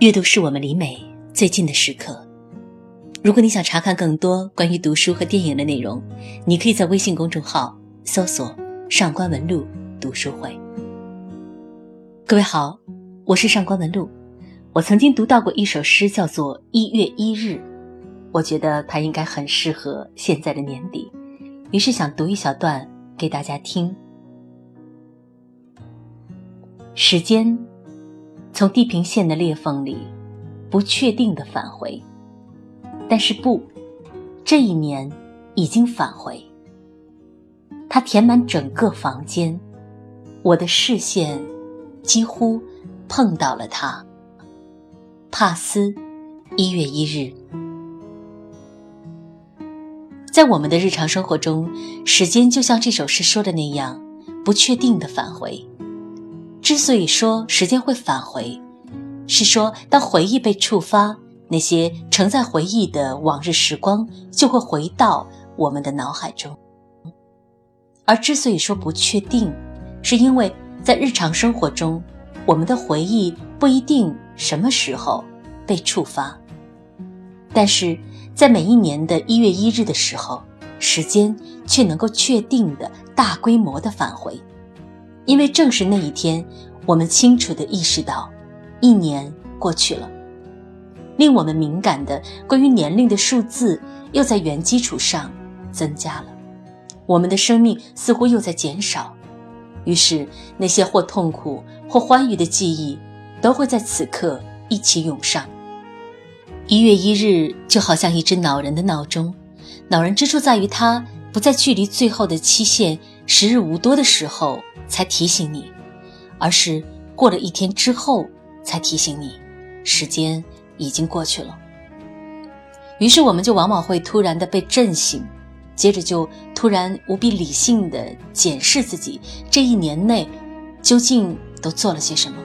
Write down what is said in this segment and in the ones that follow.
阅读是我们离美最近的时刻。如果你想查看更多关于读书和电影的内容，你可以在微信公众号搜索“上官文露读书会”。各位好，我是上官文露。我曾经读到过一首诗，叫做《一月一日》，我觉得它应该很适合现在的年底，于是想读一小段给大家听。时间。从地平线的裂缝里，不确定的返回，但是不，这一年已经返回。它填满整个房间，我的视线几乎碰到了它。帕斯，一月一日。在我们的日常生活中，时间就像这首诗说的那样，不确定的返回。之所以说时间会返回，是说当回忆被触发，那些承载回忆的往日时光就会回到我们的脑海中。而之所以说不确定，是因为在日常生活中，我们的回忆不一定什么时候被触发，但是在每一年的一月一日的时候，时间却能够确定的大规模的返回。因为正是那一天，我们清楚地意识到，一年过去了。令我们敏感的关于年龄的数字又在原基础上增加了，我们的生命似乎又在减少。于是，那些或痛苦或欢愉的记忆，都会在此刻一起涌上。一月一日就好像一只恼人的闹钟，恼人之处在于它不在距离最后的期限时日无多的时候。才提醒你，而是过了一天之后才提醒你，时间已经过去了。于是我们就往往会突然的被震醒，接着就突然无比理性的检视自己这一年内究竟都做了些什么。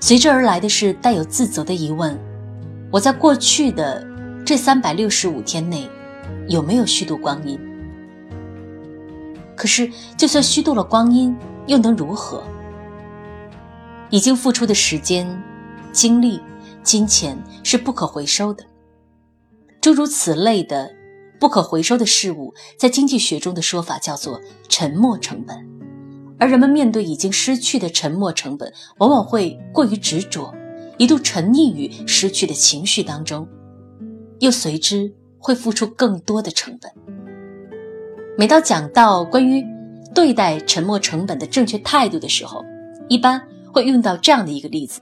随之而来的是带有自责的疑问：我在过去的这三百六十五天内有没有虚度光阴？可是，就算虚度了光阴，又能如何？已经付出的时间、精力、金钱是不可回收的。诸如此类的不可回收的事物，在经济学中的说法叫做沉没成本。而人们面对已经失去的沉没成本，往往会过于执着，一度沉溺于失去的情绪当中，又随之会付出更多的成本。每到讲到关于对待沉没成本的正确态度的时候，一般会用到这样的一个例子：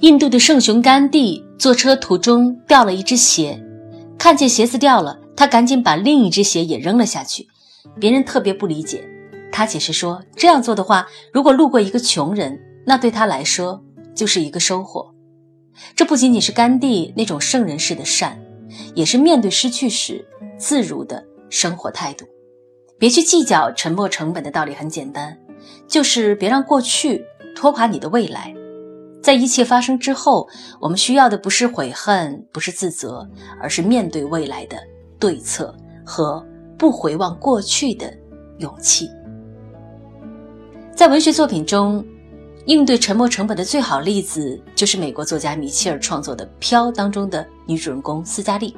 印度的圣雄甘地坐车途中掉了一只鞋，看见鞋子掉了，他赶紧把另一只鞋也扔了下去。别人特别不理解，他解释说，这样做的话，如果路过一个穷人，那对他来说就是一个收获。这不仅仅是甘地那种圣人式的善，也是面对失去时自如的生活态度。别去计较沉没成本的道理很简单，就是别让过去拖垮你的未来。在一切发生之后，我们需要的不是悔恨，不是自责，而是面对未来的对策和不回望过去的勇气。在文学作品中，应对沉没成本的最好例子就是美国作家米切尔创作的《飘》当中的女主人公斯嘉丽。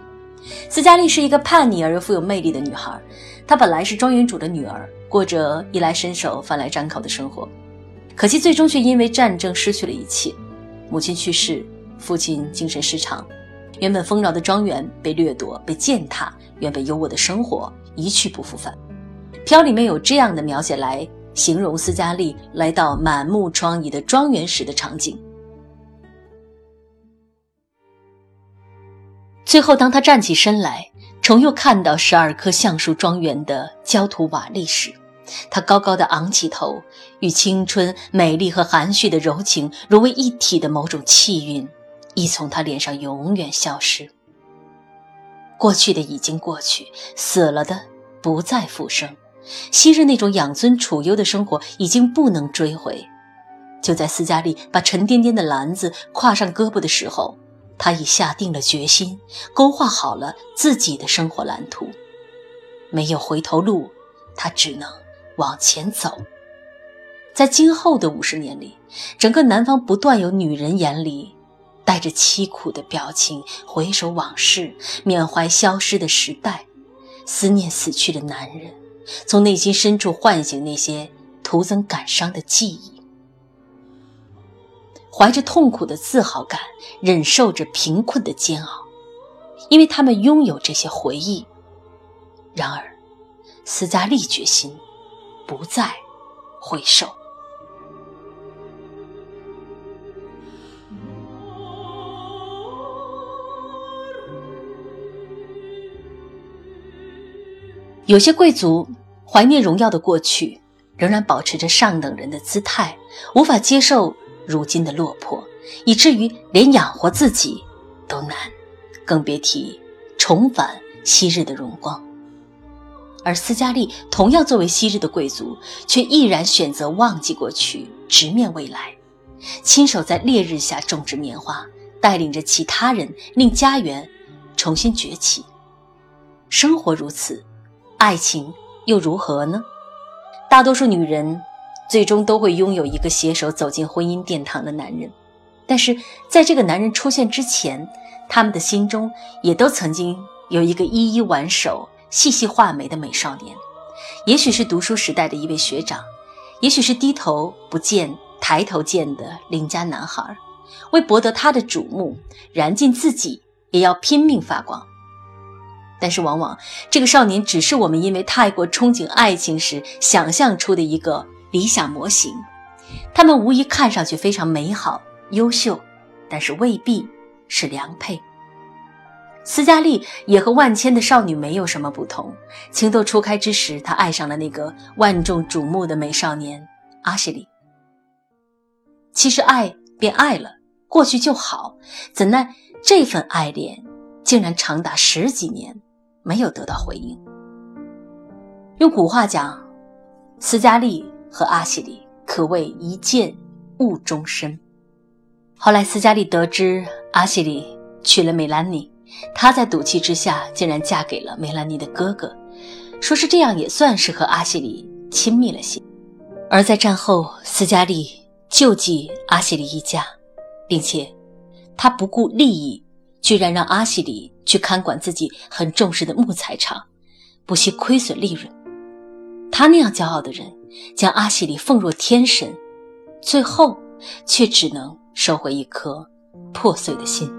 斯嘉丽是一个叛逆而又富有魅力的女孩。她本来是庄园主的女儿，过着衣来伸手、饭来张口的生活，可惜最终却因为战争失去了一切。母亲去世，父亲精神失常，原本丰饶的庄园被掠夺、被践踏，原本优渥的生活一去不复返。飘里面有这样的描写来形容斯嘉丽来到满目疮痍的庄园时的场景。最后，当他站起身来。重又看到十二棵橡树庄园的焦土瓦砾时，他高高的昂起头，与青春、美丽和含蓄的柔情融为一体的某种气韵，已从他脸上永远消失。过去的已经过去，死了的不再复生，昔日那种养尊处优的生活已经不能追回。就在斯嘉丽把沉甸甸的篮子挎上胳膊的时候。他已下定了决心，勾画好了自己的生活蓝图，没有回头路，他只能往前走。在今后的五十年里，整个南方不断有女人眼里带着凄苦的表情回首往事，缅怀消失的时代，思念死去的男人，从内心深处唤醒那些徒增感伤的记忆，怀着痛苦的自豪感，忍受着贫困的煎熬，因为他们拥有这些回忆。然而，斯嘉丽决心不再回首。有些贵族怀念荣耀的过去，仍然保持着上等人的姿态，无法接受如今的落魄，以至于连养活自己都难，更别提重返昔日的荣光。而斯嘉丽同样作为昔日的贵族，却毅然选择忘记过去，直面未来，亲手在烈日下种植棉花，带领着其他人令家园重新崛起。生活如此。爱情又如何呢？大多数女人最终都会拥有一个携手走进婚姻殿堂的男人，但是在这个男人出现之前，他们的心中也都曾经有一个依依挽手、细细画眉的美少年。也许是读书时代的一位学长，也许是低头不见抬头见的邻家男孩，为博得他的瞩目，燃尽自己也要拼命发光。但是，往往这个少年只是我们因为太过憧憬爱情时想象出的一个理想模型。他们无疑看上去非常美好、优秀，但是未必是良配。斯嘉丽也和万千的少女没有什么不同。情窦初开之时，她爱上了那个万众瞩目的美少年阿什利。其实，爱便爱了，过去就好。怎奈这份爱恋竟然长达十几年。没有得到回应。用古话讲，斯嘉丽和阿西里可谓一见误终身。后来，斯嘉丽得知阿西里娶了梅兰妮，她在赌气之下竟然嫁给了梅兰妮的哥哥，说是这样也算是和阿西里亲密了些。而在战后，斯嘉丽救济阿西里一家，并且她不顾利益。居然让阿西里去看管自己很重视的木材厂，不惜亏损利润。他那样骄傲的人，将阿西里奉若天神，最后却只能收回一颗破碎的心。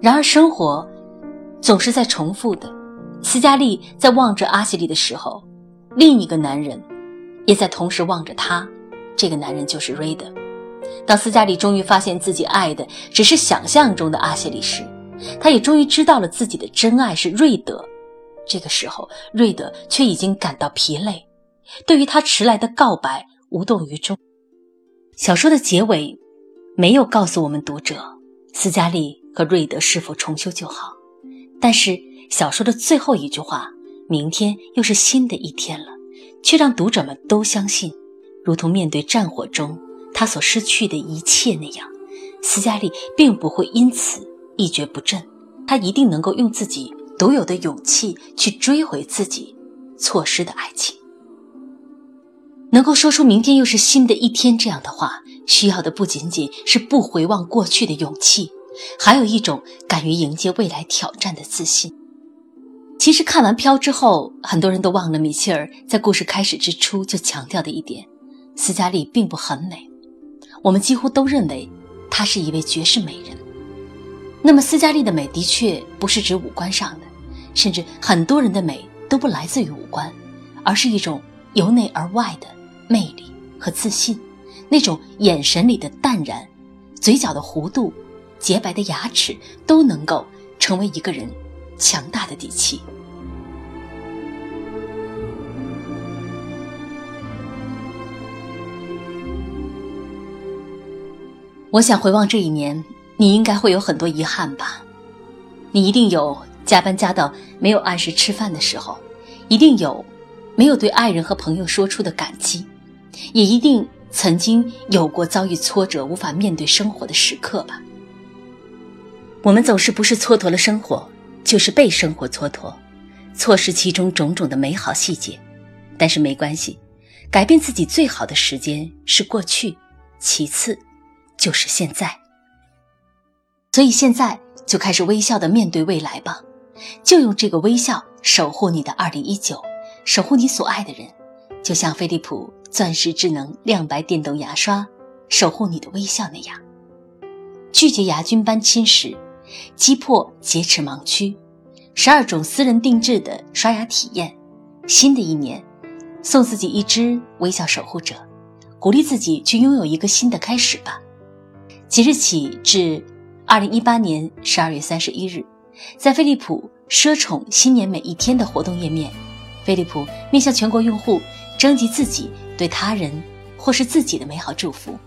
然而，生活总是在重复的。斯嘉丽在望着阿西里的时候，另一个男人也在同时望着他。这个男人就是瑞德。当斯嘉丽终于发现自己爱的只是想象中的阿西里时，他也终于知道了自己的真爱是瑞德。这个时候，瑞德却已经感到疲累，对于他迟来的告白无动于衷。小说的结尾没有告诉我们读者斯嘉丽和瑞德是否重修旧好，但是小说的最后一句话“明天又是新的一天了”，却让读者们都相信，如同面对战火中。他所失去的一切那样，斯嘉丽并不会因此一蹶不振。他一定能够用自己独有的勇气去追回自己错失的爱情。能够说出“明天又是新的一天”这样的话，需要的不仅仅是不回望过去的勇气，还有一种敢于迎接未来挑战的自信。其实看完《飘》之后，很多人都忘了米切尔在故事开始之初就强调的一点：斯嘉丽并不很美。我们几乎都认为她是一位绝世美人。那么，斯嘉丽的美的确不是指五官上的，甚至很多人的美都不来自于五官，而是一种由内而外的魅力和自信，那种眼神里的淡然，嘴角的弧度，洁白的牙齿，都能够成为一个人强大的底气。我想回望这一年，你应该会有很多遗憾吧？你一定有加班加到没有按时吃饭的时候，一定有没有对爱人和朋友说出的感激，也一定曾经有过遭遇挫折无法面对生活的时刻吧？我们总是不是蹉跎了生活，就是被生活蹉跎，错失其中种种的美好细节。但是没关系，改变自己最好的时间是过去，其次。就是现在。所以现在就开始微笑的面对未来吧，就用这个微笑守护你的二零一九，守护你所爱的人，就像飞利浦钻石智能亮白电动牙刷守护你的微笑那样，拒绝牙菌斑侵蚀，击破洁齿盲区，十二种私人定制的刷牙体验。新的一年，送自己一只微笑守护者，鼓励自己去拥有一个新的开始吧。即日起至。二零一八年十二月三十一日，在飞利浦奢宠新年每一天的活动页面，飞利浦面向全国用户征集自己对他人或是自己的美好祝福，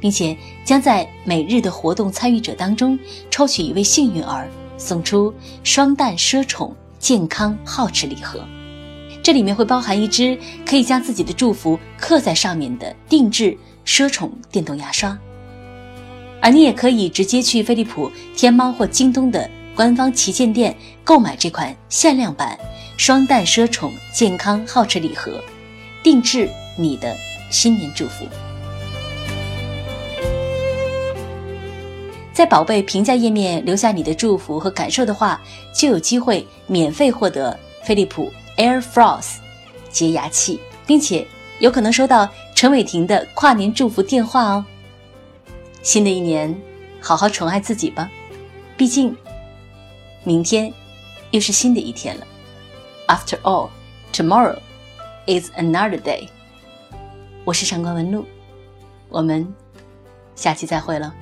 并且将在每日的活动参与者当中抽取一位幸运儿，送出双蛋奢宠健康皓齿礼盒。这里面会包含一支可以将自己的祝福刻在上面的定制奢宠电动牙刷。而你也可以直接去飞利浦、天猫或京东的官方旗舰店购买这款限量版双蛋奢宠健康皓齿礼盒，定制你的新年祝福。在宝贝评价页面留下你的祝福和感受的话，就有机会免费获得飞利浦 Air Floss 洁牙器，并且有可能收到陈伟霆的跨年祝福电话哦。新的一年，好好宠爱自己吧，毕竟，明天又是新的一天了。After all, tomorrow is another day。我是上官文露，我们下期再会了。